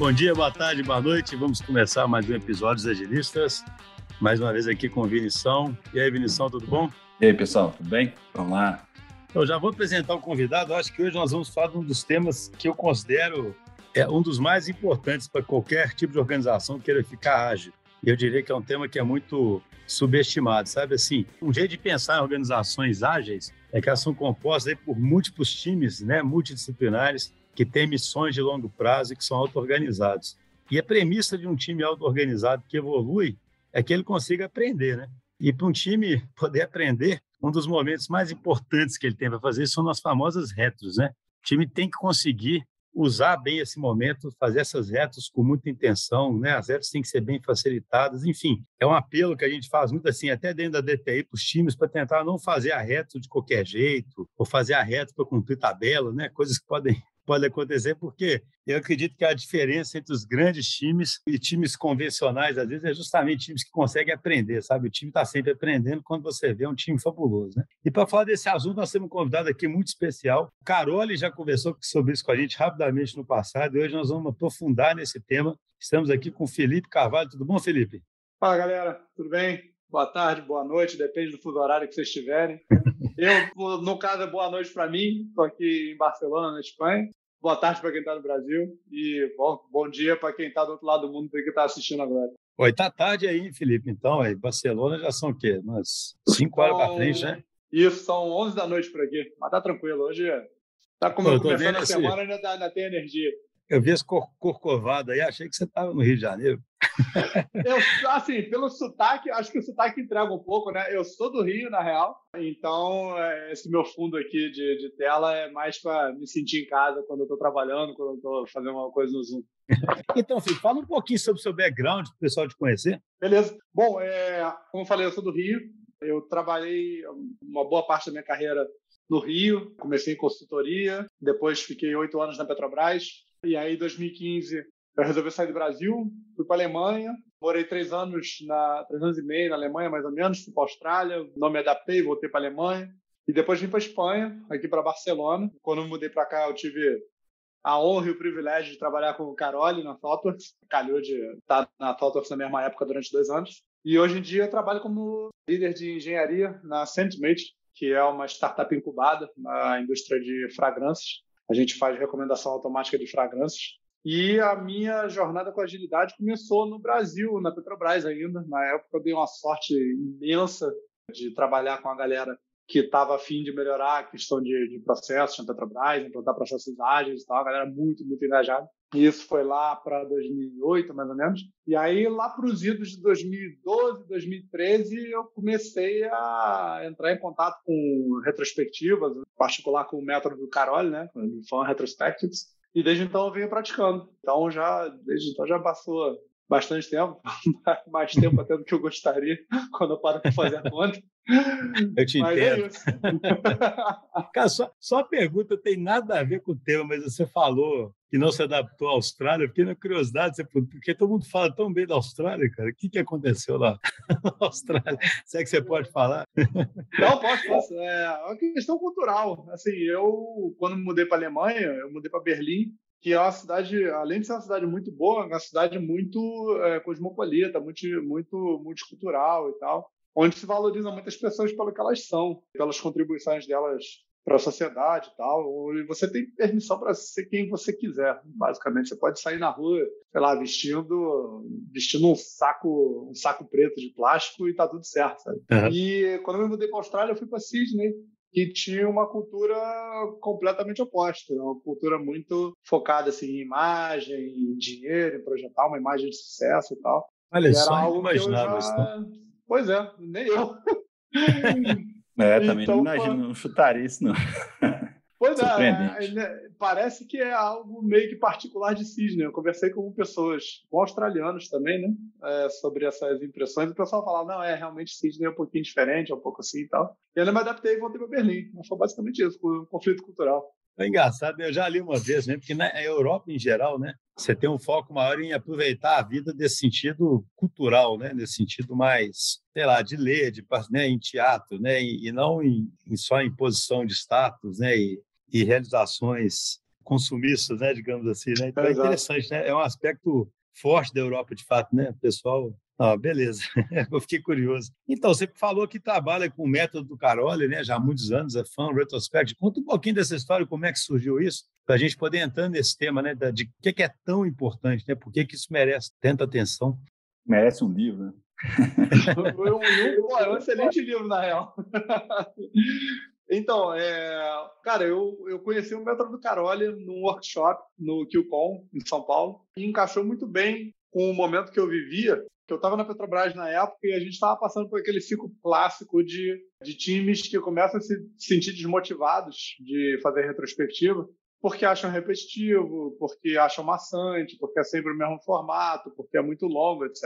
Bom dia, boa tarde, boa noite. Vamos começar mais um episódio dos Agilistas. Mais uma vez aqui com o Vinição. E aí, Vinição, tudo bom? E aí, pessoal, tudo bem? Vamos lá. Eu já vou apresentar o convidado. Eu acho que hoje nós vamos falar de um dos temas que eu considero é um dos mais importantes para qualquer tipo de organização que queira ficar ágil. E eu diria que é um tema que é muito subestimado, sabe? Assim, um jeito de pensar em organizações ágeis é que elas são compostas por múltiplos times, né, multidisciplinares, que têm missões de longo prazo e que são auto-organizados. E a premissa de um time auto-organizado que evolui é que ele consiga aprender, né? E para um time poder aprender, um dos momentos mais importantes que ele tem para fazer são as famosas retros, né? O time tem que conseguir usar bem esse momento, fazer essas retas com muita intenção, né? As retas têm que ser bem facilitadas, enfim, é um apelo que a gente faz muito assim, até dentro da DTI para os times, para tentar não fazer a reta de qualquer jeito, ou fazer a reta para cumprir tabela, né? Coisas que podem pode acontecer, porque eu acredito que a diferença entre os grandes times e times convencionais, às vezes, é justamente times que conseguem aprender, sabe? O time está sempre aprendendo quando você vê um time fabuloso, né? E para falar desse assunto, nós temos um convidado aqui muito especial. O Carole já conversou sobre isso com a gente rapidamente no passado, e hoje nós vamos aprofundar nesse tema. Estamos aqui com o Felipe Carvalho. Tudo bom, Felipe? Fala, galera. Tudo bem? Boa tarde, boa noite, depende do fuso horário que vocês estiverem. Eu, no caso, é boa noite para mim. Estou aqui em Barcelona, na Espanha boa tarde para quem está no Brasil e bom, bom dia para quem está do outro lado do mundo que está assistindo agora. Oi, tá tarde aí, Felipe. Então, aí, Barcelona já são o quê? Umas 5 horas para frente, né? Isso, são 11 da noite por aqui. Mas tá tranquilo. Hoje tá como começando a semana, ainda, tá, ainda tem energia. Eu vi esse cor corcovado aí, achei que você estava no Rio de Janeiro. Eu, assim, pelo sotaque, acho que o sotaque entrega um pouco, né? Eu sou do Rio, na real, então é, esse meu fundo aqui de, de tela é mais para me sentir em casa quando eu estou trabalhando, quando eu estou fazendo uma coisa no Zoom. então, filho, fala um pouquinho sobre o seu background, para o pessoal te conhecer. Beleza. Bom, é, como eu falei, eu sou do Rio. Eu trabalhei uma boa parte da minha carreira no Rio. Comecei em consultoria, depois fiquei oito anos na Petrobras. E aí, em 2015, eu resolvi sair do Brasil, fui para a Alemanha, morei três anos, na, três anos e meio na Alemanha, mais ou menos, fui para a Austrália, não me adaptei, voltei para a Alemanha. E depois vim para a Espanha, aqui para Barcelona. Quando eu mudei para cá, eu tive a honra e o privilégio de trabalhar com o Carole na ThoughtWorks. Calhou de estar na ThoughtWorks na mesma época durante dois anos. E hoje em dia eu trabalho como líder de engenharia na Scentmate, que é uma startup incubada na indústria de fragrâncias. A gente faz recomendação automática de fragrâncias. E a minha jornada com agilidade começou no Brasil, na Petrobras ainda. Na época eu dei uma sorte imensa de trabalhar com a galera que estava afim de melhorar a questão de, de processos na Petrobras, implantar processos ágeis e tal, a galera muito, muito engajada. E isso foi lá para 2008, mais ou menos. E aí, lá para os idos de 2012, 2013, eu comecei a entrar em contato com retrospectivas, em particular com o método do Carol, né, com Fan Retrospectives. E desde então eu venho praticando. Então já desde então já passou bastante tempo, mais tempo até do que eu gostaria quando eu paro para fazer a conta. Eu te mas é entendo. É Cara, só, só a pergunta tem nada a ver com o tema, mas você falou que não se adaptou à Austrália. Fiquei na curiosidade, porque todo mundo fala tão bem da Austrália, cara. O que, que aconteceu lá na Austrália? Será que você pode falar? Não, posso, posso. É uma questão cultural. Assim, eu, quando mudei para a Alemanha, eu mudei para Berlim, que é uma cidade, além de ser uma cidade muito boa, é uma cidade muito é, cosmopolita, muito, muito multicultural e tal onde se valoriza muitas pessoas pelo que elas são, pelas contribuições delas para a sociedade e tal. E você tem permissão para ser quem você quiser, basicamente. Você pode sair na rua, sei lá, vestindo, vestindo um saco, um saco preto de plástico e tá tudo certo, sabe? Uhum. E quando eu me mudei para a Austrália, eu fui para Sydney, que tinha uma cultura completamente oposta, uma cultura muito focada assim, em imagem, em dinheiro, em projetar uma imagem de sucesso e tal. Olha, e só algo imaginava isso. Né? Pois é, nem eu. É, também então, não imagino, não chutaria isso, não. Pois é, é, né, parece que é algo meio que particular de Cisne. Eu conversei com pessoas, com australianos também, né, é, sobre essas impressões. E o pessoal falava, não, é, realmente Cisne é um pouquinho diferente, é um pouco assim e tal. E eu me adaptei e voltei para Berlim. Mas foi basicamente isso, o conflito cultural. É engraçado, eu já li uma vez, né? porque na Europa em geral, né, você tem um foco maior em aproveitar a vida desse sentido cultural, né, nesse sentido mais, sei lá, de ler, de né, em teatro, né, e, e não em, em, só em posição de status, né, e, e realizações consumistas, né, digamos assim, né? Então é, é interessante, né? É um aspecto forte da Europa, de fato, né? O pessoal ah, beleza, eu fiquei curioso. Então, você falou que trabalha com o método do Carole, né? Já há muitos anos, é fã, retrospect. Conta um pouquinho dessa história, como é que surgiu isso, para a gente poder entrar nesse tema, né? De o que é tão importante, né? Por que, que isso merece tanta atenção? Merece um livro, né? Foi um, um, um excelente livro, na real. Então, é, cara, eu, eu conheci o método do Carole num workshop no QCon, em São Paulo, e encaixou muito bem com o momento que eu vivia, que eu estava na Petrobras na época e a gente estava passando por aquele ciclo clássico de, de times que começam a se sentir desmotivados de fazer retrospectiva, porque acham repetitivo, porque acham maçante, porque é sempre o mesmo formato, porque é muito longo, etc.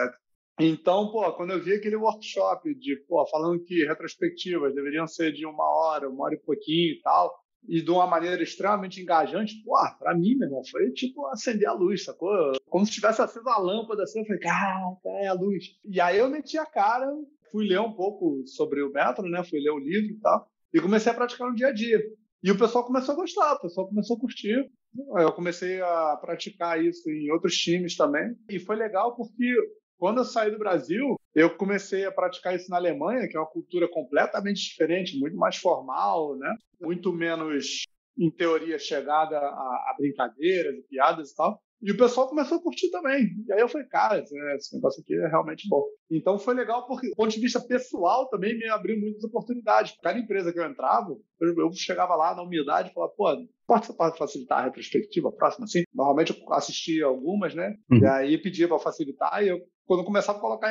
Então, pô, quando eu vi aquele workshop de, pô, falando que retrospectivas deveriam ser de uma hora, uma hora e pouquinho e tal, e de uma maneira extremamente engajante, pô, pra mim, meu irmão, foi tipo acender a luz, sacou? Como se tivesse aceso a lâmpada assim, eu falei, cara, é a luz. E aí eu meti a cara, fui ler um pouco sobre o método, né? Fui ler o livro e tal, e comecei a praticar no dia a dia. E o pessoal começou a gostar, o pessoal começou a curtir. Eu comecei a praticar isso em outros times também. E foi legal porque quando eu saí do Brasil, eu comecei a praticar isso na Alemanha, que é uma cultura completamente diferente, muito mais formal, né? muito menos, em teoria, chegada a, a brincadeiras e piadas e tal. E o pessoal começou a curtir também. E aí eu falei, cara, esse negócio aqui é realmente bom. Então foi legal porque, do ponto de vista pessoal, também me abriu muitas oportunidades. Cada empresa que eu entrava, eu, chegava lá na humildade e falava, pô, pode, pode facilitar a retrospectiva próxima, assim? Normalmente eu assistia algumas, né? Uhum. E aí pedia para facilitar e eu quando começava a colocar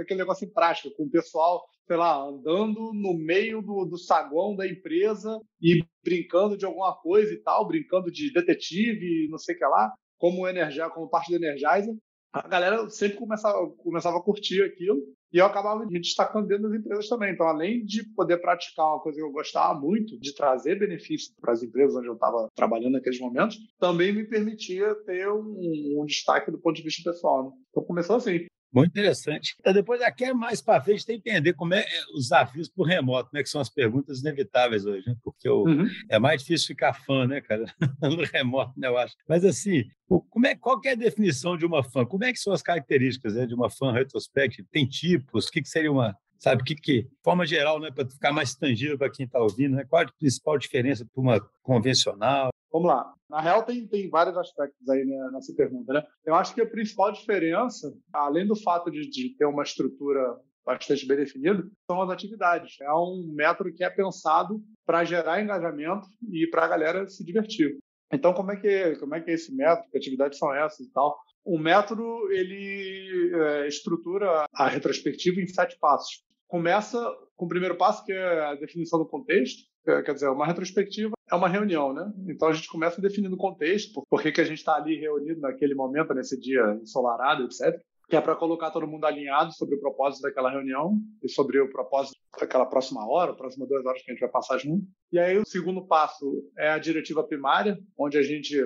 aquele negócio em prática, com o pessoal, sei lá, andando no meio do, do saguão da empresa e brincando de alguma coisa e tal, brincando de detetive, não sei o que lá, como, energia, como parte do Energizer, a galera sempre começava, começava a curtir aquilo e eu acabava me destacando dentro das empresas também. Então, além de poder praticar uma coisa que eu gostava muito, de trazer benefícios para as empresas onde eu estava trabalhando naqueles momentos, também me permitia ter um, um destaque do ponto de vista pessoal. Né? Então, começou assim. Muito interessante. Então, depois, aqui é mais para frente, tem que entender como é, é os desafios por remoto, né? Que são as perguntas inevitáveis hoje, né? Porque o, uhum. é mais difícil ficar fã, né, cara? no remoto, né, eu acho. Mas, assim, como é, qual é a definição de uma fã? Como é que são as características né, de uma fã retrospective? Tem tipos? O que, que seria uma, sabe? Que, que forma geral, né, para ficar mais tangível para quem está ouvindo, né? Qual a principal diferença para uma convencional? Vamos lá. Na real, tem, tem vários aspectos aí né, nessa pergunta, né? Eu acho que a principal diferença, além do fato de, de ter uma estrutura bastante bem definida, são as atividades. É um método que é pensado para gerar engajamento e para a galera se divertir. Então, como é que como é que é esse método? Que atividades são essas e tal? O método ele é, estrutura a retrospectiva em sete passos. Começa com o primeiro passo, que é a definição do contexto. Quer dizer, uma retrospectiva é uma reunião, né? Então a gente começa definindo o contexto, por que, que a gente está ali reunido naquele momento, nesse dia ensolarado, etc. Que é para colocar todo mundo alinhado sobre o propósito daquela reunião e sobre o propósito daquela próxima hora, próximas duas horas que a gente vai passar junto. E aí o segundo passo é a diretiva primária, onde a gente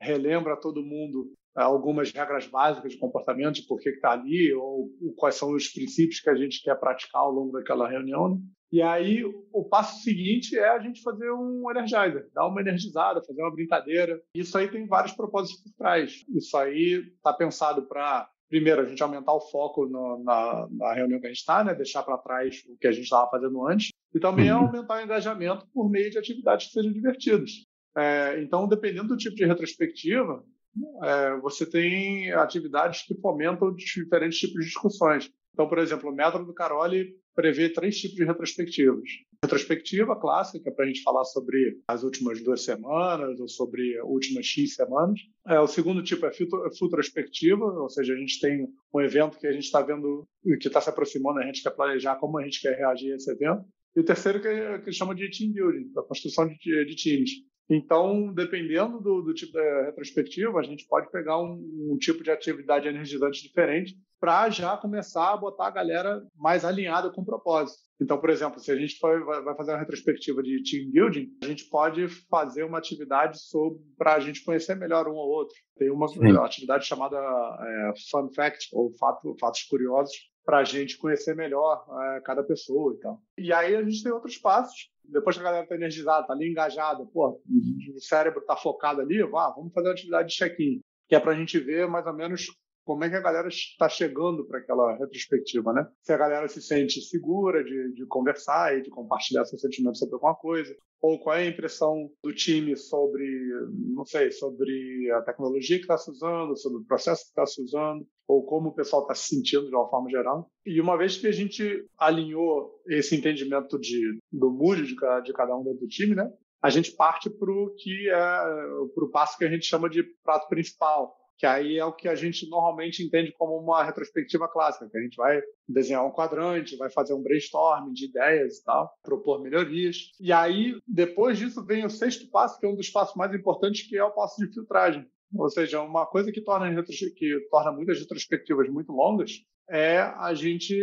relembra todo mundo é, algumas regras básicas de comportamento, de por que está ali, ou, quais são os princípios que a gente quer praticar ao longo daquela reunião. Né? E aí, o passo seguinte é a gente fazer um energizer, dar uma energizada, fazer uma brincadeira. Isso aí tem vários propósitos por trás. Isso aí está pensado para, primeiro, a gente aumentar o foco no, na, na, reunião que a gente está, né? deixar para trás o que a gente estava fazendo antes, e também uhum. aumentar o engajamento por meio de atividades que sejam divertidas. É, então, dependendo do tipo de retrospectiva, é, você tem atividades que fomentam diferentes tipos de discussões. Então, por exemplo, o método do Caroli prevê três tipos de retrospectivas. Retrospectiva clássica, que é para a gente falar sobre as últimas duas semanas ou sobre as últimas X semanas. É, o segundo tipo é futurospectiva, ou seja, a gente tem um evento que a gente está vendo que está se aproximando, a gente quer planejar como a gente quer reagir a esse evento. E o terceiro que, é, que chama de team building, a construção de, de times. Então, dependendo do, do, tipo de retrospectiva, a gente pode pegar um, um tipo de atividade energizante diferente para já começar a botar a galera mais alinhada com o propósito. Então, por exemplo, se a gente for, vai fazer uma retrospectiva de team building, a gente pode fazer uma atividade para a gente conhecer melhor um ao outro. Tem uma Sim. atividade chamada é, Fun Fact, ou fato, Fatos Curiosos, para a gente conhecer melhor é, cada pessoa e tal. E aí a gente tem outros passos. Depois que a galera está energizada, está ali engajada, pô, o cérebro está focado ali, ah, vamos fazer uma atividade de check-in, que é para a gente ver mais ou menos como é que a galera está chegando para aquela retrospectiva, né? Se a galera se sente segura de, de conversar e de compartilhar seus sentimentos sobre alguma coisa, ou qual é a impressão do time sobre, não sei, sobre a tecnologia que está se usando, sobre o processo que está se usando, ou como o pessoal está se sentindo de uma forma geral. E uma vez que a gente alinhou esse entendimento de, do mood de cada, de cada um do time, né? A gente parte para o que é para o passo que a gente chama de prato principal, que aí é o que a gente normalmente entende como uma retrospectiva clássica, que a gente vai desenhar um quadrante, vai fazer um brainstorming de ideias e tal, propor melhorias. E aí, depois disso, vem o sexto passo, que é um dos passos mais importantes, que é o passo de filtragem. Ou seja, uma coisa que torna, que torna muitas retrospectivas muito longas é a gente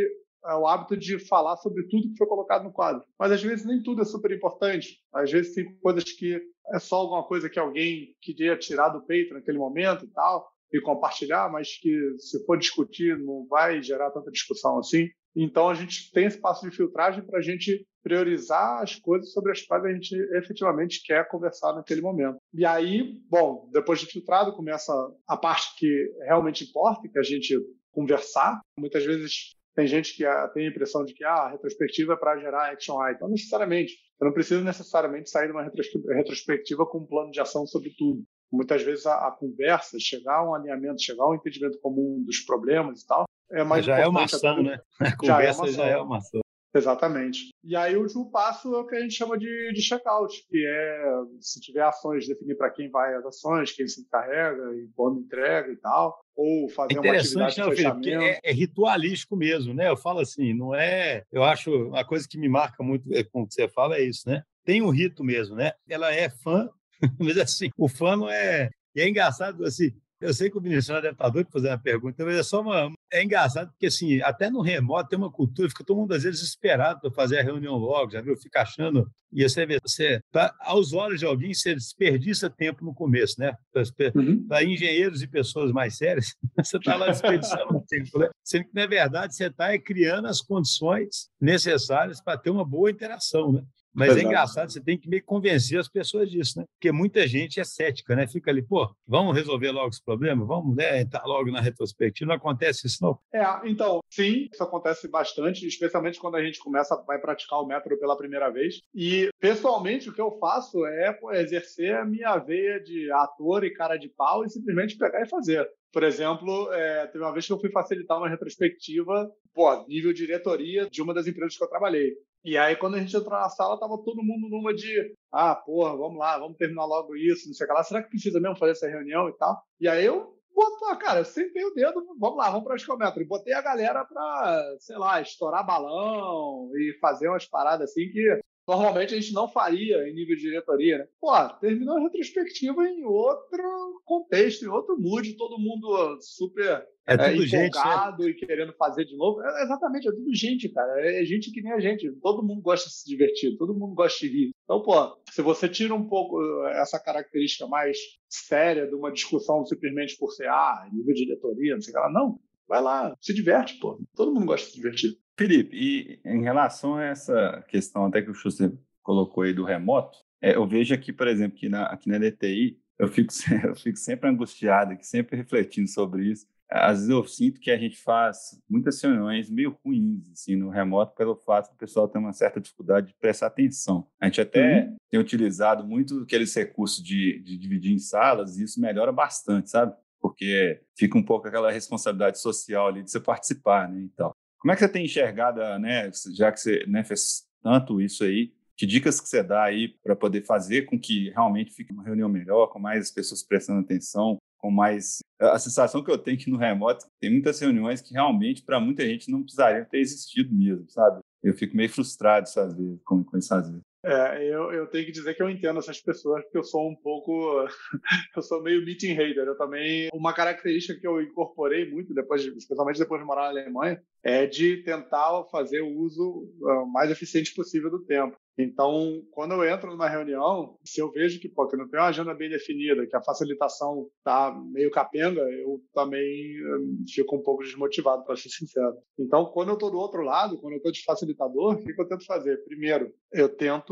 o hábito de falar sobre tudo que foi colocado no quadro. Mas às vezes nem tudo é super importante. Às vezes tem coisas que é só alguma coisa que alguém queria tirar do peito naquele momento e tal, e compartilhar, mas que se for discutir não vai gerar tanta discussão assim. Então a gente tem esse passo de filtragem para a gente priorizar as coisas sobre as quais a gente efetivamente quer conversar naquele momento. E aí, bom, depois de filtrado começa a parte que realmente importa, que a gente conversar. Muitas vezes tem gente que ah, tem a impressão de que ah, a retrospectiva é para gerar action item. Não necessariamente. Você não precisa necessariamente sair de uma retrospectiva com um plano de ação sobre tudo. Muitas vezes a, a conversa, chegar a um alinhamento, chegar a um entendimento comum dos problemas e tal, é mais já é uma ação, né? A conversa já é uma ação. Exatamente. E aí o último passo é o que a gente chama de, de check-out, que é, se tiver ações, definir para quem vai as ações, quem se encarrega e quando entrega e tal, ou fazer é uma atividade de fechamento. É, é, ritualístico mesmo, né? Eu falo assim, não é... Eu acho, uma coisa que me marca muito é, com o que você fala é isso, né? Tem um rito mesmo, né? Ela é fã, mas assim, o fã não é... E é engraçado, assim, eu sei que o Vinicius deve estar doido para fazer uma pergunta, mas é só uma. É engraçado, porque assim, até no remoto tem uma cultura, fica todo mundo às vezes esperado para fazer a reunião logo, já viu? Fica achando. E você vê, você, pra, aos olhos de alguém, você desperdiça tempo no começo, né? Para uhum. engenheiros e pessoas mais sérias, você está lá desperdiçando tempo, né? Sendo que, na verdade, você está criando as condições necessárias para ter uma boa interação, né? Mas é engraçado, você tem que meio convencer as pessoas disso, né? Porque muita gente é cética, né? Fica ali, pô, vamos resolver logo esse problema, vamos né, entrar logo na retrospectiva. Não acontece isso, não? É, então, sim, isso acontece bastante, especialmente quando a gente começa, vai praticar o método pela primeira vez. E, pessoalmente, o que eu faço é exercer a minha veia de ator e cara de pau e simplesmente pegar e fazer. Por exemplo, é, teve uma vez que eu fui facilitar uma retrospectiva, pô, nível diretoria de uma das empresas que eu trabalhei. E aí, quando a gente entrou na sala, tava todo mundo numa de, ah, porra, vamos lá, vamos terminar logo isso, não sei o que lá. Será que precisa mesmo fazer essa reunião e tal? E aí eu botou, cara, eu sentei o dedo, vamos lá, vamos para os. E botei a galera para, sei lá, estourar balão e fazer umas paradas assim que normalmente a gente não faria em nível de diretoria, né? Pô, terminou a retrospectiva em outro contexto, em outro mood, todo mundo super é, é é, empolgado gente, e querendo fazer de novo. É, exatamente, é tudo gente, cara. É gente que nem a gente. Todo mundo gosta de se divertir, todo mundo gosta de rir. Então, pô, se você tira um pouco essa característica mais séria de uma discussão simplesmente por ser, ah, nível de diretoria, não sei o que lá, não. Vai lá, se diverte, pô. Todo mundo gosta de se divertir. Felipe, e em relação a essa questão até que o Schuster colocou aí do remoto, é, eu vejo aqui, por exemplo, que na, aqui na DTI, eu fico, eu fico sempre angustiado, sempre refletindo sobre isso. Às vezes eu sinto que a gente faz muitas reuniões meio ruins assim, no remoto pelo fato do pessoal ter uma certa dificuldade de prestar atenção. A gente até uhum. tem utilizado muito aqueles recursos de, de dividir em salas e isso melhora bastante, sabe? Porque fica um pouco aquela responsabilidade social ali de você participar, né, e tal. Como é que você tem enxergado, né, já que você né, fez tanto isso aí, que dicas que você dá aí para poder fazer com que realmente fique uma reunião melhor, com mais pessoas prestando atenção, com mais a sensação que eu tenho que no remoto tem muitas reuniões que realmente para muita gente não precisariam ter existido mesmo, sabe? Eu fico meio frustrado às vezes com, com isso às vezes. É, eu, eu tenho que dizer que eu entendo essas pessoas, porque eu sou um pouco. eu sou meio meeting hater. Eu também. Uma característica que eu incorporei muito, depois, especialmente depois de morar na Alemanha, é de tentar fazer o uso uh, mais eficiente possível do tempo. Então, quando eu entro numa reunião, se eu vejo que, pô, que não tem uma agenda bem definida, que a facilitação tá meio capenga, eu também hum, fico um pouco desmotivado, para ser sincero. Então, quando eu estou do outro lado, quando eu estou de facilitador, o que, que eu tento fazer? Primeiro, eu tento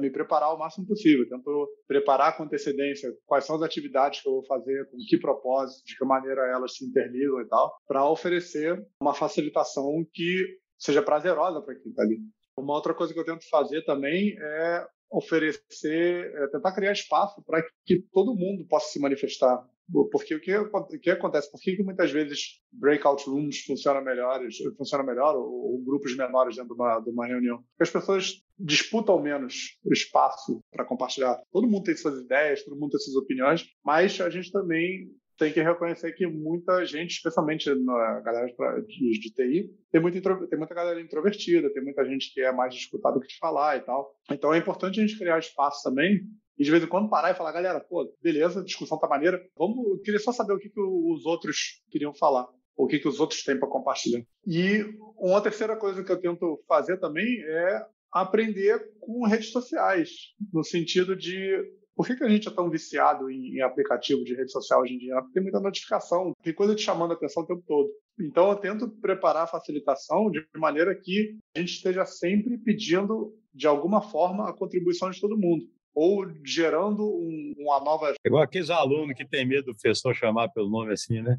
me preparar o máximo possível, tento preparar com antecedência quais são as atividades que eu vou fazer, com que propósito, de que maneira elas se interligam e tal, para oferecer uma facilitação que seja prazerosa para quem está ali. Uma outra coisa que eu tento fazer também é oferecer, é tentar criar espaço para que todo mundo possa se manifestar. Porque o que, o que acontece? Por que, muitas vezes breakout rooms funcionam melhores, funciona melhor, ou, ou, grupos menores dentro de uma, de uma reunião? Porque as pessoas disputam menos o espaço para compartilhar. Todo mundo tem suas ideias, todo mundo tem suas opiniões, mas a gente também tem que reconhecer que muita gente, especialmente na galera de, de TI, tem muita, tem muita galera introvertida, tem muita gente que é mais de do que de falar e tal. Então é importante a gente criar espaço também e de vez em quando parar e falar, galera, pô, beleza, a discussão tá maneira, vamos, eu queria só saber o que, que os outros queriam falar, o que, que os outros têm para compartilhar. E uma terceira coisa que eu tento fazer também é aprender com redes sociais, no sentido de por que, que a gente é tão viciado em, em aplicativo de rede social hoje em dia? Porque tem muita notificação, tem coisa te chamando a atenção o tempo todo. Então, eu tento preparar a facilitação de maneira que a gente esteja sempre pedindo, de alguma forma, a contribuição de todo mundo ou gerando um, uma nova. É igual aqueles alunos que tem medo do professor chamar pelo nome assim, né?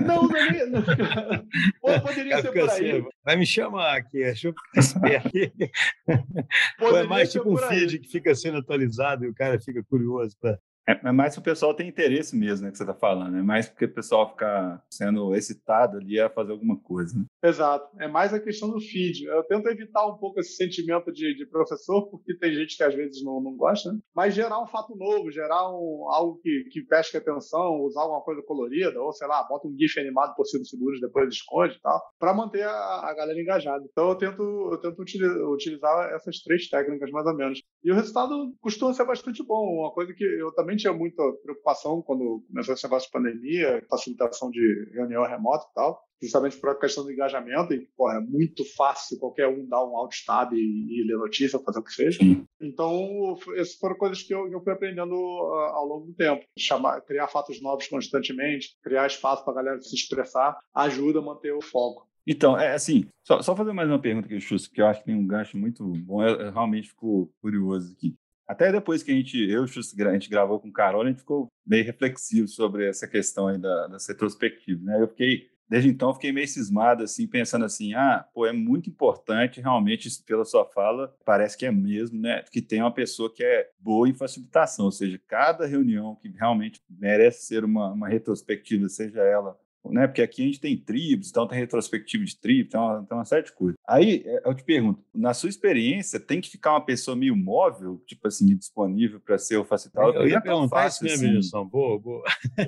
Não, não, é não. Ou poderia ser por aí. Assim, vai me chamar aqui, deixa eu ficar esperto. Ou é mais tipo um feed que fica sendo atualizado e o cara fica curioso para é, é mais se o pessoal tem interesse mesmo, né, que você está falando. É mais porque o pessoal fica sendo excitado ali a fazer alguma coisa. Né? Exato. É mais a questão do feed. Eu tento evitar um pouco esse sentimento de, de professor, porque tem gente que às vezes não, não gosta, né? mas gerar um fato novo, gerar um, algo que, que pesque atenção, usar alguma coisa colorida, ou sei lá, bota um GIF animado por cima seguros, depois esconde e tal, para manter a, a, galera engajada. Então eu tento, eu tento utilizar, utilizar essas três técnicas, mais ou menos. E o resultado costuma ser bastante bom. Uma coisa que eu também tinha muita preocupação quando começou esse negócio de pandemia, facilitação de reunião remota e tal, justamente por a questão do engajamento, e porra, é muito fácil qualquer um dar um alt tab e, e ler notícia, fazer o que seja. Sim. Então, essas foram coisas que eu, eu fui aprendendo uh, ao longo do tempo. Chamar, criar fatos novos constantemente, criar espaço para a galera se expressar, ajuda a manter o foco. Então, é assim, só, só fazer mais uma pergunta aqui, Chusto, que eu acho que tem um gancho muito bom, eu, eu realmente fico curioso aqui. Até depois que a gente, eu a gente gravou com o Carol, a gente ficou meio reflexivo sobre essa questão aí da, das retrospectivas, né? Eu fiquei, desde então, fiquei meio cismado, assim, pensando assim, ah, pô, é muito importante, realmente, pela sua fala, parece que é mesmo, né? Que tem uma pessoa que é boa em facilitação, ou seja, cada reunião que realmente merece ser uma, uma retrospectiva, seja ela né? Porque aqui a gente tem tribos, então tem retrospectiva de tribos, tem uma, tem uma série de coisas. Aí é, eu te pergunto, na sua experiência, tem que ficar uma pessoa meio móvel, tipo assim, disponível para ser o facilitador? Eu ia é perguntar isso mesmo, assim. Boa, boa.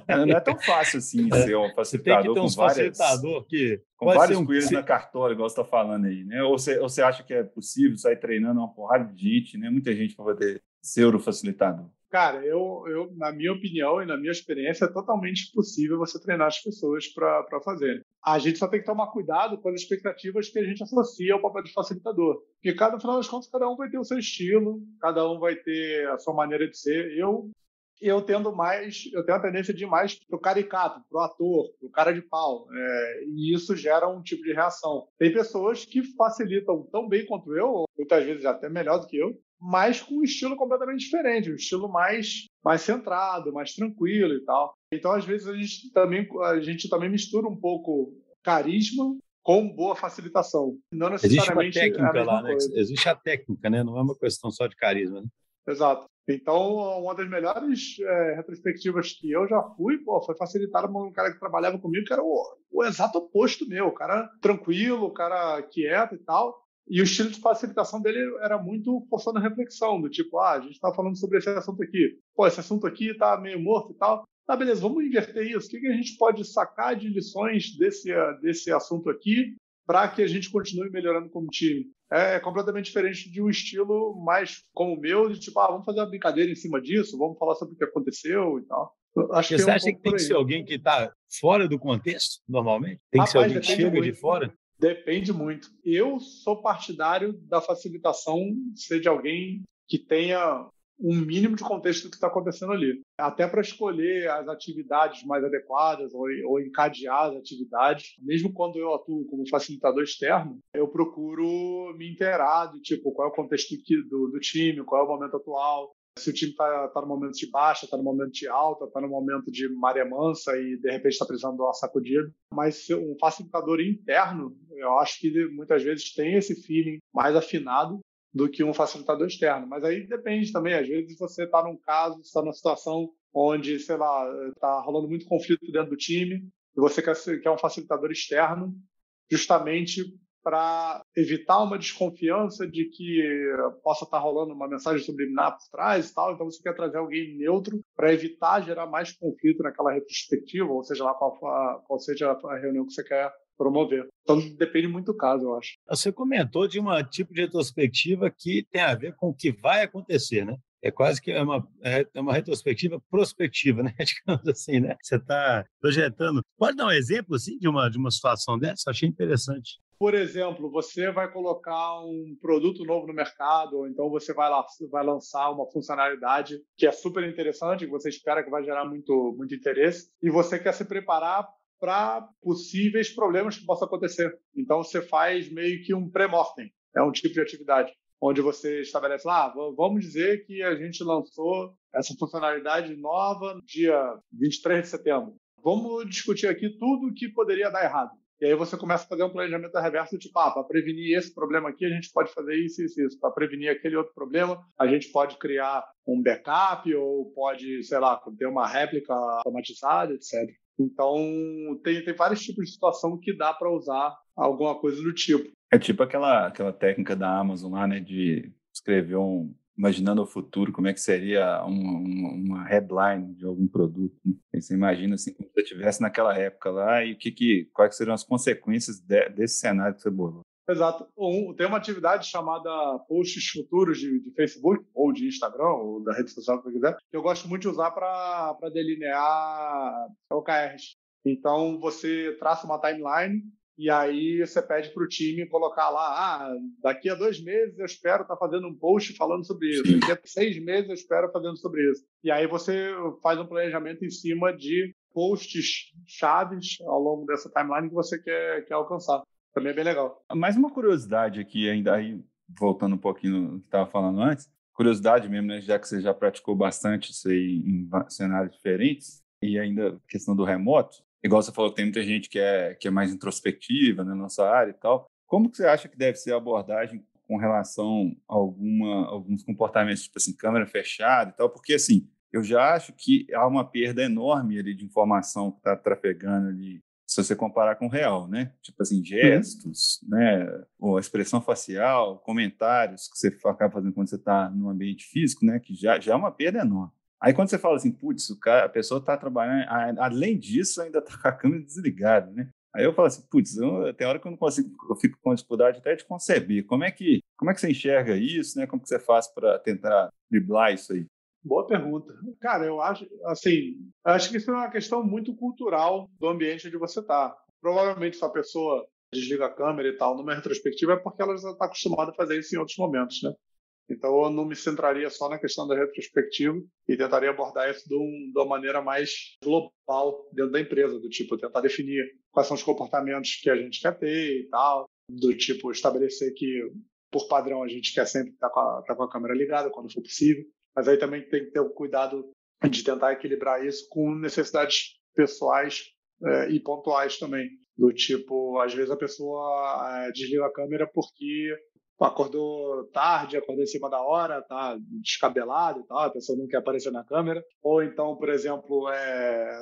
Não é tão fácil assim é. ser um facilitador. Tem que ter uns facilitador que com vários um... coelhos na cartola, igual você está falando aí, né? Ou você, ou você acha que é possível sair treinando uma porrada de gente, né? Muita gente para poder ser o facilitador. Cara, eu, eu, na minha opinião e na minha experiência, é totalmente possível você treinar as pessoas para fazer. A gente só tem que tomar cuidado com as expectativas que a gente associa ao papel de facilitador. Porque, cada, no final das contas, cada um vai ter o seu estilo, cada um vai ter a sua maneira de ser. Eu, eu tendo mais, eu tenho a tendência de ir mais pro caricato, pro ator, pro cara de pau. É, e isso gera um tipo de reação. Tem pessoas que facilitam tão bem quanto eu, muitas vezes até melhor do que eu, mas com um estilo completamente diferente, um estilo mais, mais centrado, mais tranquilo e tal. Então, às vezes, a gente também, a gente também mistura um pouco carisma com boa facilitação. Não necessariamente Existe uma técnica lá, né? Existe a técnica, né? Não é uma questão só de carisma, né? Exato. Então, uma das melhores é, retrospectivas que eu já fui, pô, foi facilitada por um cara que trabalhava comigo, que era o, o exato oposto meu. O cara tranquilo, o cara quieto e tal. E o estilo de facilitação dele era muito forçando a reflexão, do tipo, ah, a gente está falando sobre esse assunto aqui. Pô, esse assunto aqui está meio morto e tal. Tá, beleza, vamos inverter isso. O que, que a gente pode sacar de lições desse, desse assunto aqui para que a gente continue melhorando como time? É completamente diferente de um estilo mais como o meu, de tipo, ah, vamos fazer uma brincadeira em cima disso, vamos falar sobre o que aconteceu e tal. Acho você que é um acha que tem que ser alguém que está fora do contexto, normalmente? Tem que Rapaz, ser alguém que chega muito. de fora? Depende muito. Eu sou partidário da facilitação ser de alguém que tenha um mínimo de contexto do que está acontecendo ali. Até para escolher as atividades mais adequadas ou, ou, encadear as atividades. Mesmo quando eu atuo como facilitador externo, eu procuro me inteirar do tipo, qual é o contexto do, do time, qual é o momento atual, se o time está tá no momento de baixa, está no momento de alta, está no momento de maré mansa e de repente está precisando de uma sacudida. Mas um facilitador interno, eu acho que muitas vezes tem esse feeling mais afinado do que um facilitador externo. Mas aí depende também. Às vezes você está num caso, está numa situação onde, sei lá, está rolando muito conflito dentro do time e você quer, quer um facilitador externo justamente para evitar uma desconfiança de que possa estar tá rolando uma mensagem subliminar por trás e tal. Então você quer trazer alguém neutro para evitar gerar mais conflito naquela retrospectiva, ou seja lá qual, qual seja a reunião que você quer promover. Então depende muito do caso, eu acho. Você comentou de um tipo de retrospectiva que tem a ver com o que vai acontecer, né? É quase que é uma, é, é uma retrospectiva prospectiva, né? Digamos assim, né? Você está projetando. Pode dar um exemplo assim de uma de uma situação dessa? Achei interessante. Por exemplo, você vai colocar um produto novo no mercado, ou então você vai, lá, vai lançar uma funcionalidade que é super interessante, que você espera que vai gerar muito, muito interesse, e você quer se preparar para possíveis problemas que possam acontecer. Então, você faz meio que um pré-mortem, é um tipo de atividade, onde você estabelece lá, ah, vamos dizer que a gente lançou essa funcionalidade nova no dia 23 de setembro. Vamos discutir aqui tudo que poderia dar errado. E aí você começa a fazer um planejamento reverso, tipo, ah, para prevenir esse problema aqui, a gente pode fazer isso, isso, isso. Para prevenir aquele outro problema, a gente pode criar um backup ou pode, sei lá, ter uma réplica automatizada, etc. Então, tem, tem vários tipos de situação que dá para usar alguma coisa do tipo. É tipo aquela, aquela técnica da Amazon lá, né, de escrever um, imaginando o futuro, como é que seria um, uma headline de algum produto. Né? Você imagina assim, como você estivesse naquela época lá e o que, que, quais seriam as consequências de, desse cenário que você bolou. Exato. Um, tem uma atividade chamada posts futuros de, de, Facebook, ou de Instagram, ou da rede social que quiser, que eu gosto muito de usar para delinear OKRs. Então, você traça uma timeline e aí você pede para o time colocar lá, ah, daqui a dois meses eu espero estar tá fazendo um post falando sobre isso, Sim. daqui a seis meses eu espero fazendo sobre isso. E aí você faz um planejamento em cima de posts chaves ao longo dessa timeline que você quer, quer alcançar. Também é bem legal. Mais uma curiosidade aqui, ainda aí, voltando um pouquinho no que estava falando antes, curiosidade mesmo, né, já que você já praticou bastante isso aí em cenários diferentes, e ainda questão do remoto, igual você falou, tem muita gente que é, que é mais introspectiva na nossa área e tal. Como que você acha que deve ser a abordagem com relação a alguma, alguns comportamentos, tipo assim, câmera fechada e tal? Porque, assim, eu já acho que há uma perda enorme ali de informação que está trafegando ali se você comparar com o real, né? Tipo assim, gestos, uhum. né? Ou expressão facial, comentários que você acaba fazendo quando você está no ambiente físico, né? Que já, já é uma perda enorme. Aí quando você fala assim, putz, a pessoa está trabalhando, além disso, ainda está com a câmera desligada, né? Aí eu falo assim, putz, tem hora que eu não consigo, eu fico com dificuldade até de conceber. Como é que, como é que você enxerga isso, né? Como que você faz para tentar driblar isso aí? Boa pergunta. Cara, eu acho, assim, acho que isso é uma questão muito cultural do ambiente onde você está. Provavelmente, se a pessoa desliga a câmera e tal numa retrospectiva, é porque ela já está acostumada a fazer isso em outros momentos, né? Então, eu não me centraria só na questão da retrospectiva e tentaria abordar isso de, um, de uma maneira mais global dentro da empresa, do tipo, tentar definir quais são os comportamentos que a gente quer ter e tal, do tipo, estabelecer que, por padrão, a gente quer sempre estar com a, estar com a câmera ligada quando for possível, mas aí também tem que ter o cuidado de tentar equilibrar isso com necessidades pessoais é, e pontuais também. Do tipo, às vezes a pessoa é, desliga a câmera porque acordou tarde, acordou em cima da hora, tá descabelado e tal, a pessoa não quer aparecer na câmera. Ou então, por exemplo, é,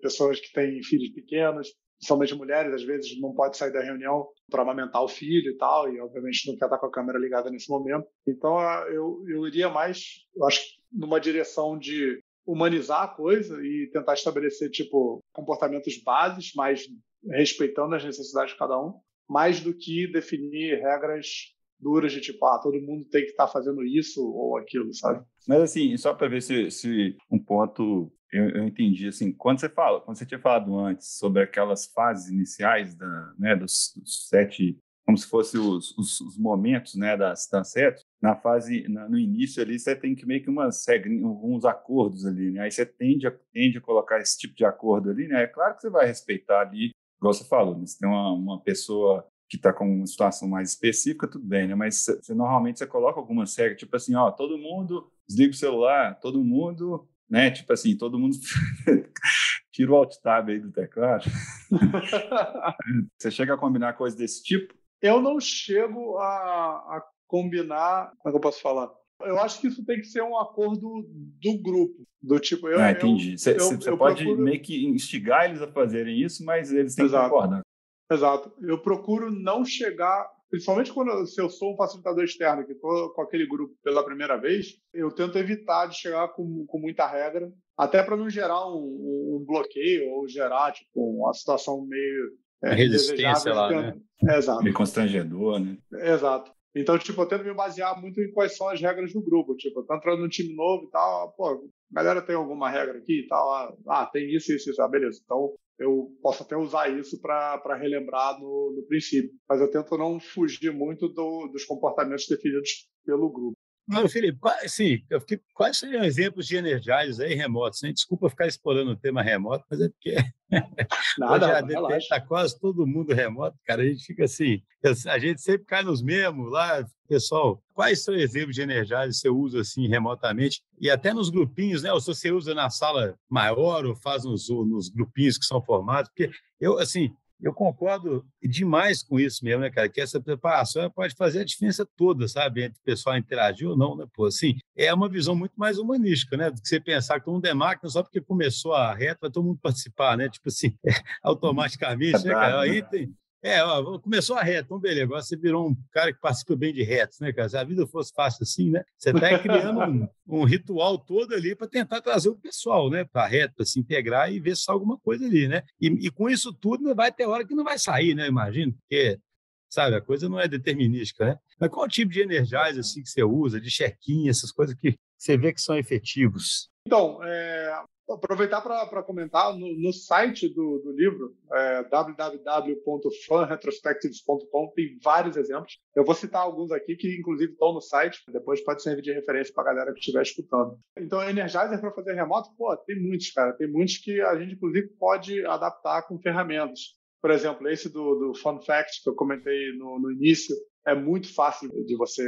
pessoas que têm filhos pequenos, principalmente mulheres, às vezes não pode sair da reunião para amamentar o filho e tal, e obviamente não quer estar com a câmera ligada nesse momento. Então eu, eu iria mais, eu acho, numa direção de humanizar a coisa e tentar estabelecer tipo comportamentos bases, mas respeitando as necessidades de cada um, mais do que definir regras duras de tipo, ah, todo mundo tem que estar tá fazendo isso ou aquilo, sabe? Mas assim, só para ver se, se, um ponto eu, eu, entendi, assim, quando você fala, quando você tinha falado antes sobre aquelas fases iniciais da, né, dos, dos sete, como se fossem os, os, os, momentos, né, das, das setas, na fase, na, no início ali, você tem que meio que umas regras, alguns acordos ali, né, aí você tende a, tende a colocar esse tipo de acordo ali, né, é claro que você vai respeitar ali, igual você falou, né, tem uma, uma pessoa que está com uma situação mais específica, tudo bem, né? Mas você, normalmente você coloca algumas regras, tipo assim, ó, todo mundo desliga o celular, todo mundo né? Tipo assim, todo mundo tira o alt tab aí do teclado. Você chega a combinar coisas desse tipo? Eu não chego a, a combinar. Como é que eu posso falar? Eu acho que isso tem que ser um acordo do grupo, do tipo. Eu, ah, entendi. Você pode procuro... meio que instigar eles a fazerem isso, mas eles têm Exato. que concordar. Exato. Eu procuro não chegar principalmente quando se eu sou um facilitador externo que estou com aquele grupo pela primeira vez, eu tento evitar de chegar com, com muita regra, até para não gerar um, um, bloqueio ou gerar tipo uma situação meio é, resistência lá, né? É, exato. Meio constrangedor, né? Exato. Então, tipo, eu tento me basear muito em quais são as regras do grupo. Tipo, eu tô entrando num time novo e tal, pô, galera tem alguma regra aqui e tal? Ah, ah, tem isso, isso, isso. Ah, beleza. Então, eu posso até usar isso para relembrar no, no, princípio. Mas eu tento não fugir muito do, dos comportamentos definidos pelo grupo. Não, Felipe, sim, eu fiquei, quais seriam exemplos de energizers aí remotos? Né? Desculpa ficar explorando o tema remoto, mas é porque Nada, já está quase todo mundo remoto, cara. A gente fica assim, a gente sempre cai nos mesmos lá, pessoal. Quais são exemplos de energizers que você usa assim remotamente? E até nos grupinhos, né? Ou se você usa na sala maior ou faz nos, nos grupinhos que são formados, porque eu, assim, eu concordo demais com isso mesmo, né, cara? Que essa preparação pode fazer a diferença toda, sabe? Entre o pessoal interagir ou não, né? Pô, assim, é uma visão muito mais humanística, né? Do que você pensar que todo mundo é máquina só porque começou a reta, vai todo mundo participar, né? Tipo assim, automaticamente, né, cara? Aí tem, é, ó, começou a reta, então beleza, agora você virou um cara que participa bem de retas, né, cara? Se a vida fosse fácil assim, né? Você está criando um, um, ritual todo ali para tentar trazer o pessoal, né, para a reta, para se integrar e ver se alguma coisa ali, né? E, e, com isso tudo vai ter hora que não vai sair, né? Imagino, porque, sabe, a coisa não é determinística, né? Mas qual tipo de energize assim que você usa, de check-in, essas coisas que você vê que são efetivos? Então, é, aproveitar para comentar no, no, site do, do livro, é, www.fanretrospectives.com, tem vários exemplos. Eu vou citar alguns aqui que, inclusive, estão no site, depois pode servir de referência para a galera que estiver escutando. Então, Energizer para fazer remoto, pô, tem muitos, cara. Tem muitos que a gente, inclusive, pode adaptar com ferramentas. Por exemplo, esse do, do Fun Fact que eu comentei no, no início, é muito fácil de você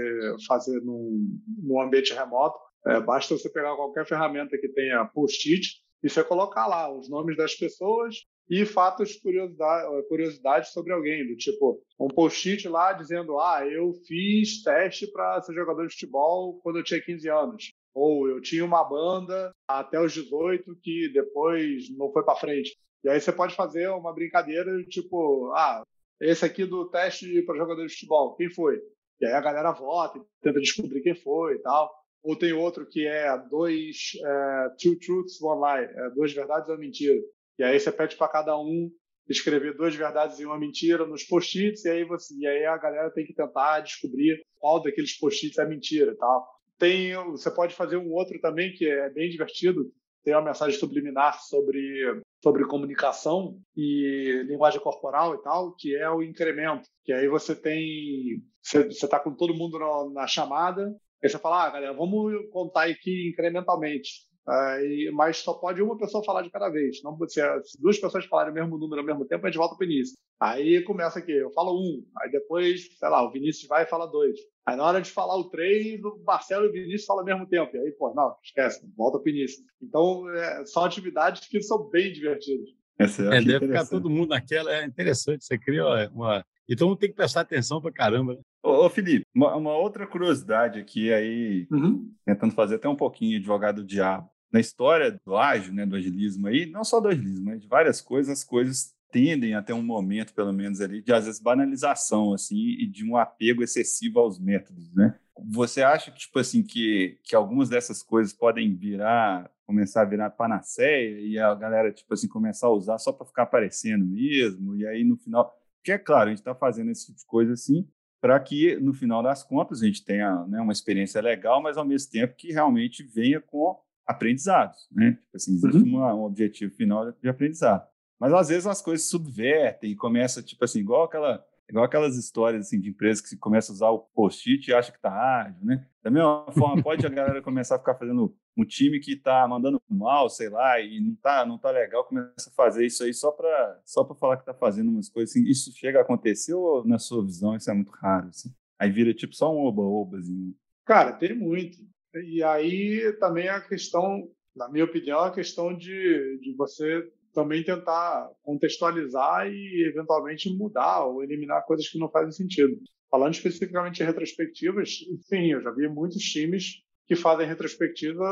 fazer num, num ambiente remoto. É, basta você pegar qualquer ferramenta que tenha post-it e você colocar lá os nomes das pessoas e fatos, curiosidade, curiosidades sobre alguém, do tipo, um post-it lá dizendo, ah, eu fiz teste para ser jogador de futebol quando eu tinha 15 anos. Ou eu tinha uma banda até os 18 que depois não foi para frente. E aí você pode fazer uma brincadeira, tipo, ah, esse aqui do teste para jogador de futebol, quem foi? E aí a galera vota, tenta descobrir quem foi e tal. Ou tem outro que é dois, é, two truths, one lie, é, duas verdades e uma mentira. E aí você pede para cada um escrever duas verdades e uma mentira nos post-its, e aí, você, e aí a galera tem que tentar descobrir qual daqueles post-its é mentira tal. Tem, você pode fazer um outro também que é bem divertido, tem uma mensagem subliminar sobre, sobre comunicação e linguagem corporal e tal, que é o incremento. Que aí você tem. Você está com todo mundo na, na chamada, Aí você fala, ah, galera, vamos contar aqui incrementalmente. Uh, mas só pode uma pessoa falar de cada vez. Não, se, se duas pessoas falarem o mesmo número ao mesmo tempo, a gente volta para o início. Aí começa aqui, eu falo um, aí depois, sei lá, o Vinícius vai e fala dois. Aí na hora de falar o três, o Marcelo e o Vinícius falam ao mesmo tempo. E aí, pô, não, esquece, volta para o início. Então, é, são atividades que são bem divertidas. é, deve ficar todo mundo naquela, é interessante, você cria uma... Então tem que prestar atenção para caramba, né? Ô, ô Felipe, uma, uma, outra curiosidade aqui aí, uhum. tentando fazer até um pouquinho de advogado do diabo. Na história do ágil, né, do agilismo aí, não só do agilismo, mas de várias coisas, as coisas tendem a ter um momento, pelo menos ali, de às vezes banalização, assim, e de um apego excessivo aos métodos, né? Você acha que, tipo assim, que, que algumas dessas coisas podem virar, começar a virar panaceia e a galera, tipo assim, começar a usar só para ficar aparecendo mesmo, e aí no final... Porque, é claro, a gente está fazendo esse tipo de coisa assim, para que, no final das contas, a gente tenha né, uma experiência legal, mas ao mesmo tempo que realmente venha com aprendizados, né? Tipo assim, existe uhum. uma, um objetivo final de aprendizado. Mas às vezes as coisas subvertem e começa, tipo assim, igual aquela igual aquelas histórias assim, de empresas que começam a usar o post-it e acha que está ágil, né? Da mesma forma, pode a galera começar a ficar fazendo um time que está mandando mal, sei lá, e não tá, não tá legal, começa a fazer isso aí só para só falar que está fazendo umas coisas assim. Isso chega a acontecer ou, na sua visão, isso é muito raro? Assim? Aí vira tipo só um oba-obazinho. Cara, tem muito. E aí também a questão, na minha opinião, a questão de, de você também tentar contextualizar e eventualmente mudar ou eliminar coisas que não fazem sentido. Falando especificamente de retrospectivas, sim, eu já vi muitos times que fazem retrospectiva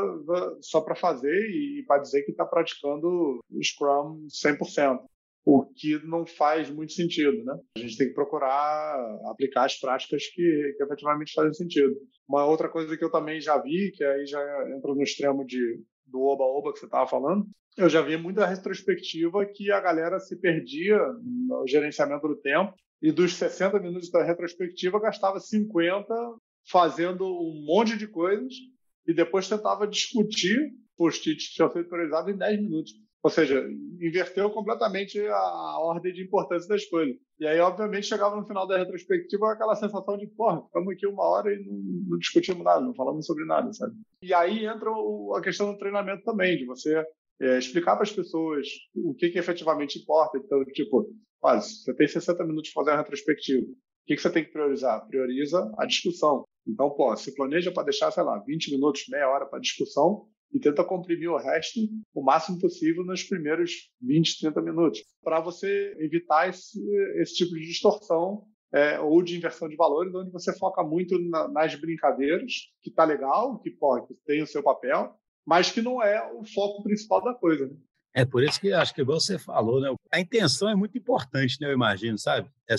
só para fazer e para dizer que está praticando Scrum 100%, o que não faz muito sentido, né? A gente tem que procurar aplicar as práticas que, que efetivamente fazem sentido. Uma outra coisa que eu também já vi, que aí já entra no extremo de, do oba-oba que você estava falando, eu já vi muita retrospectiva que a galera se perdia no gerenciamento do tempo e dos 60 minutos da retrospectiva gastava 50 fazendo um monte de coisas e depois tentava discutir post-its que tinham sido priorizados em 10 minutos. Ou seja, inverteu completamente a ordem de importância das coisas. E aí, obviamente, chegava no final da retrospectiva aquela sensação de, porra, estamos aqui uma hora e não, não, discutimos nada, não falamos sobre nada, sabe? E aí entra o, a questão do treinamento também, de você é, explicar para as pessoas o que, que efetivamente importa. Então, tipo, olha, você tem 60 minutos para fazer uma retrospectiva. O que, que você tem que priorizar? Prioriza a discussão. Então, pô, se planeja para deixar, sei lá, 20 minutos, meia hora para discussão, e tenta comprimir o resto o máximo possível nos primeiros 20, 30 minutos, para você evitar esse, esse tipo de distorção é, ou de inversão de valores, onde você foca muito na, nas brincadeiras, que está legal, que, pô, que tem o seu papel, mas que não é o foco principal da coisa. Né? É por isso que acho que, igual você falou, né? a intenção é muito importante, né? eu imagino, sabe? É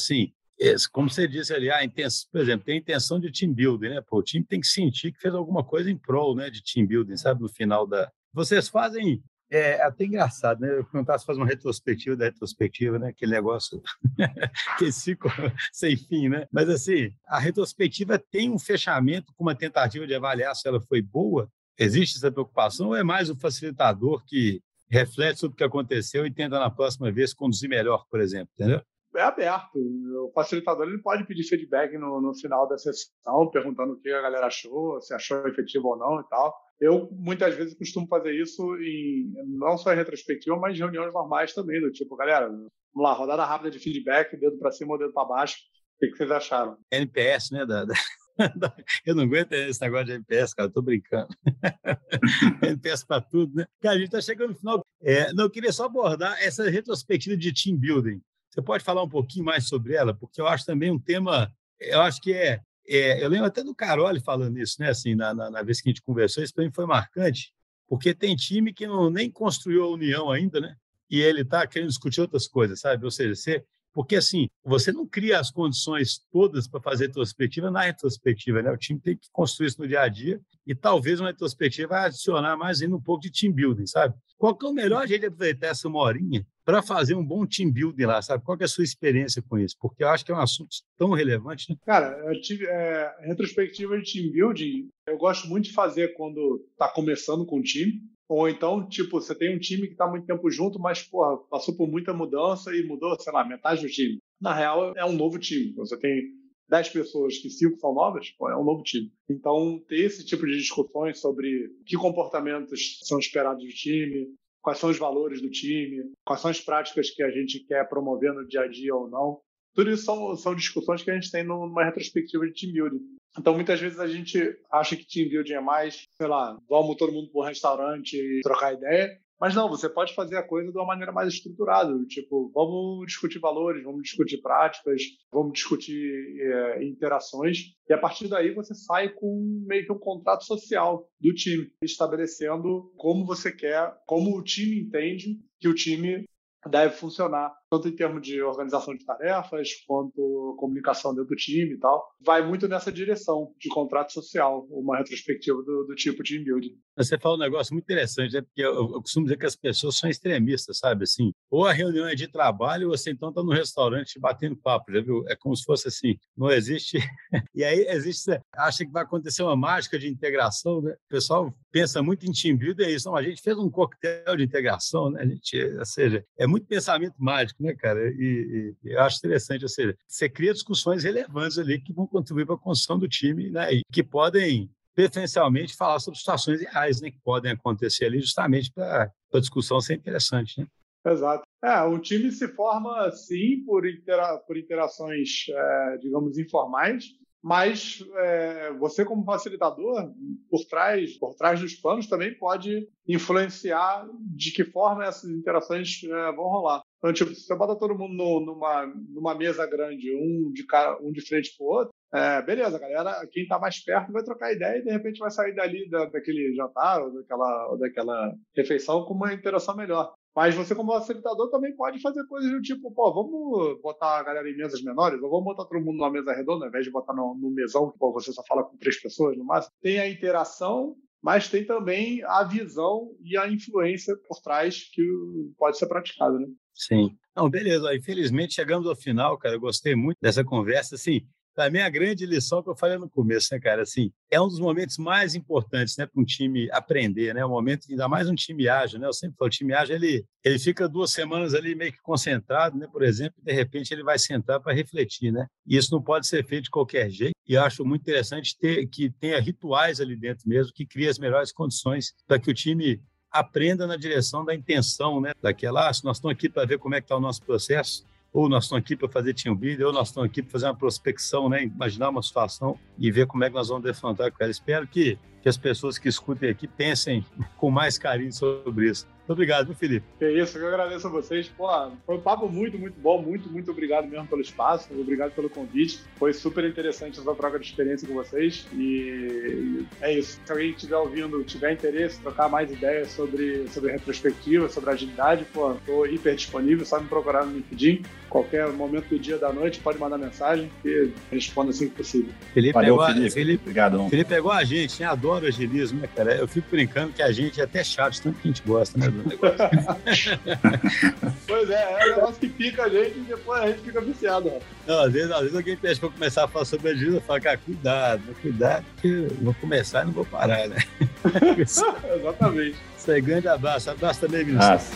assim, como você disse ali, a intenção, por exemplo, tem a intenção de team building, né? Pô, o time tem que sentir que fez alguma coisa em prol, né, de team building, sabe, no final da. Vocês fazem é, até engraçado, né? Eu perguntar se faz uma retrospectiva da retrospectiva, né? Aquele negócio que ficou sem fim, né? Mas assim, a retrospectiva tem um fechamento com uma tentativa de avaliar se ela foi boa. Existe essa preocupação ou é mais o facilitador que reflete sobre o que aconteceu e tenta na próxima vez conduzir melhor, por exemplo, entendeu? É aberto. O facilitador ele pode pedir feedback no, no final da sessão, perguntando o que a galera achou, se achou efetivo ou não e tal. Eu, muitas vezes, costumo fazer isso em não só em retrospectiva, mas em reuniões normais também, do tipo, galera, vamos lá, rodada rápida de feedback, dedo para cima ou dedo para baixo, o que, que, vocês acharam? NPS, né? Da, da... Eu não aguento esse negócio de NPS, cara, eu tô brincando. NPS para tudo, né? Cara, a gente tá chegando no final. É, não, eu queria só abordar essa retrospectiva de team building. Você pode falar um pouquinho mais sobre ela? Porque eu acho também um tema, eu acho que é, é eu lembro até do Carole falando isso, né? Assim, na, na, na vez que a gente conversou, isso para mim foi marcante, porque tem time que não nem construiu a união ainda, né? E ele está querendo discutir outras coisas, sabe? Ou seja, você porque, assim, você não cria as condições todas para fazer retrospectiva na retrospectiva, né? O time tem que construir isso no dia a dia e talvez uma retrospectiva vai adicionar mais ainda um pouco de team building, sabe? Qual que é o melhor jeito de aproveitar essa uma horinha para fazer um bom team building lá, sabe? Qual é a sua experiência com isso? Porque eu acho que é um assunto tão relevante, né? Cara, eu tive, é, retrospectiva de team building, eu gosto muito de fazer quando está começando com o time, ou então, tipo, você tem um time que está muito tempo junto, mas, porra, passou por muita mudança e mudou, sei lá, metade do time. Na real, é um novo time. Você tem 10 pessoas que 5 são novas, pô, é um novo time. Então, ter esse tipo de discussões sobre que comportamentos são esperados do time, quais são os valores do time, quais são as práticas que a gente quer promover no dia a dia ou não. Tudo isso são, são discussões que a gente tem numa retrospectiva de team building. Então, muitas vezes a gente acha que team building é mais, sei lá, vamos todo mundo para um restaurante e trocar ideia. Mas não, você pode fazer a coisa de uma maneira mais estruturada. Tipo, vamos discutir valores, vamos discutir práticas, vamos discutir é, interações. E a partir daí você sai com meio que um contrato social do time, estabelecendo como você quer, como o time entende que o time deve funcionar tanto em termos de organização de tarefas, quanto comunicação dentro do time e tal. Vai muito nessa direção de contrato social, uma retrospectiva do, do tipo de building. Você fala um negócio muito interessante, né? porque eu, eu, costumo dizer que as pessoas são extremistas, sabe? Assim, ou a reunião é de trabalho, ou você então está no restaurante batendo papo, já viu? É como se fosse assim, não existe. e aí existe, acha que vai acontecer uma mágica de integração, né? O pessoal pensa muito em team building, é isso. Não, a gente fez um coquetel de integração, né? A gente, ou seja, é muito pensamento mágico, né, cara? E, e, eu acho interessante, ou seja, você cria discussões relevantes ali que vão contribuir para a construção do time, né? E que podem preferencialmente falar sobre situações reais, né, que podem acontecer ali, justamente para a discussão ser interessante, né? Exato. É, o time se forma, sim, por, intera por interações, é, digamos, informais, mas é, você como facilitador por trás por trás dos panos também pode influenciar de que forma essas interações é, vão rolar então tipo se você bota todo mundo no, numa numa mesa grande um de cara um de frente para o outro é, beleza galera quem está mais perto vai trocar ideia e de repente vai sair dali da, daquele jantar ou daquela ou daquela refeição com uma interação melhor mas você, como facilitador, também pode fazer coisas do tipo, pô, vamos botar a galera em mesas menores, ou vamos botar todo mundo numa mesa redonda, ao invés de botar no, no mesão, que você só fala com três pessoas no máximo. Tem a interação, mas tem também a visão e a influência por trás que pode ser praticada, né? Sim. Não, beleza. Infelizmente, chegamos ao final, cara. Eu gostei muito dessa conversa. Assim, para mim, a grande lição que eu falei no começo, né, cara? Assim, é um dos momentos mais importantes, né, para um time aprender, né? O momento, ainda mais um time ágil, né? Eu sempre falo, o time ágil, ele, ele fica duas semanas ali meio que concentrado, né? Por exemplo, e de repente ele vai sentar para refletir, né? E isso não pode ser feito de qualquer jeito. E eu acho muito interessante ter que tenha rituais ali dentro mesmo que cria as melhores condições para que o time aprenda na direção da intenção, né? Daquela, ah, nós estamos aqui para ver como é que está o nosso processo, ou nós estamos aqui para fazer team building, ou nós estamos aqui para fazer uma prospecção, né? imaginar uma situação e ver como é que nós vamos defrontar com ela. Espero que, que as pessoas que escutem aqui pensem com mais carinho sobre isso. Muito obrigado, viu, Felipe? É isso, eu agradeço a vocês. Pô, foi um papo muito, muito bom. Muito, muito obrigado mesmo pelo espaço, obrigado pelo convite. Foi super interessante essa troca de experiência com vocês. E é isso. Se alguém estiver ouvindo, tiver interesse, trocar mais ideias sobre, sobre retrospectiva, sobre agilidade, pô, estou hiper disponível, só me procurar no LinkedIn. Qualquer momento do dia da noite, pode mandar mensagem e respondo assim que possível. Felipe Valeu, pegou, Felipe. Felipe, Obrigado. Felipe pegou a gente, né? Adoro agilismo, né, cara? Eu fico brincando que a gente é até chato, tanto que a gente gosta, né? Do negócio. pois é, é um negócio que pica a gente e depois a gente fica viciado. Não, às, vezes, às vezes alguém pede para começar a falar sobre a Gila, eu falo, cara, cuidado, cuidado, que eu vou começar e não vou parar, né? Exatamente. Isso aí, grande abraço. Abraço também, Vinícius.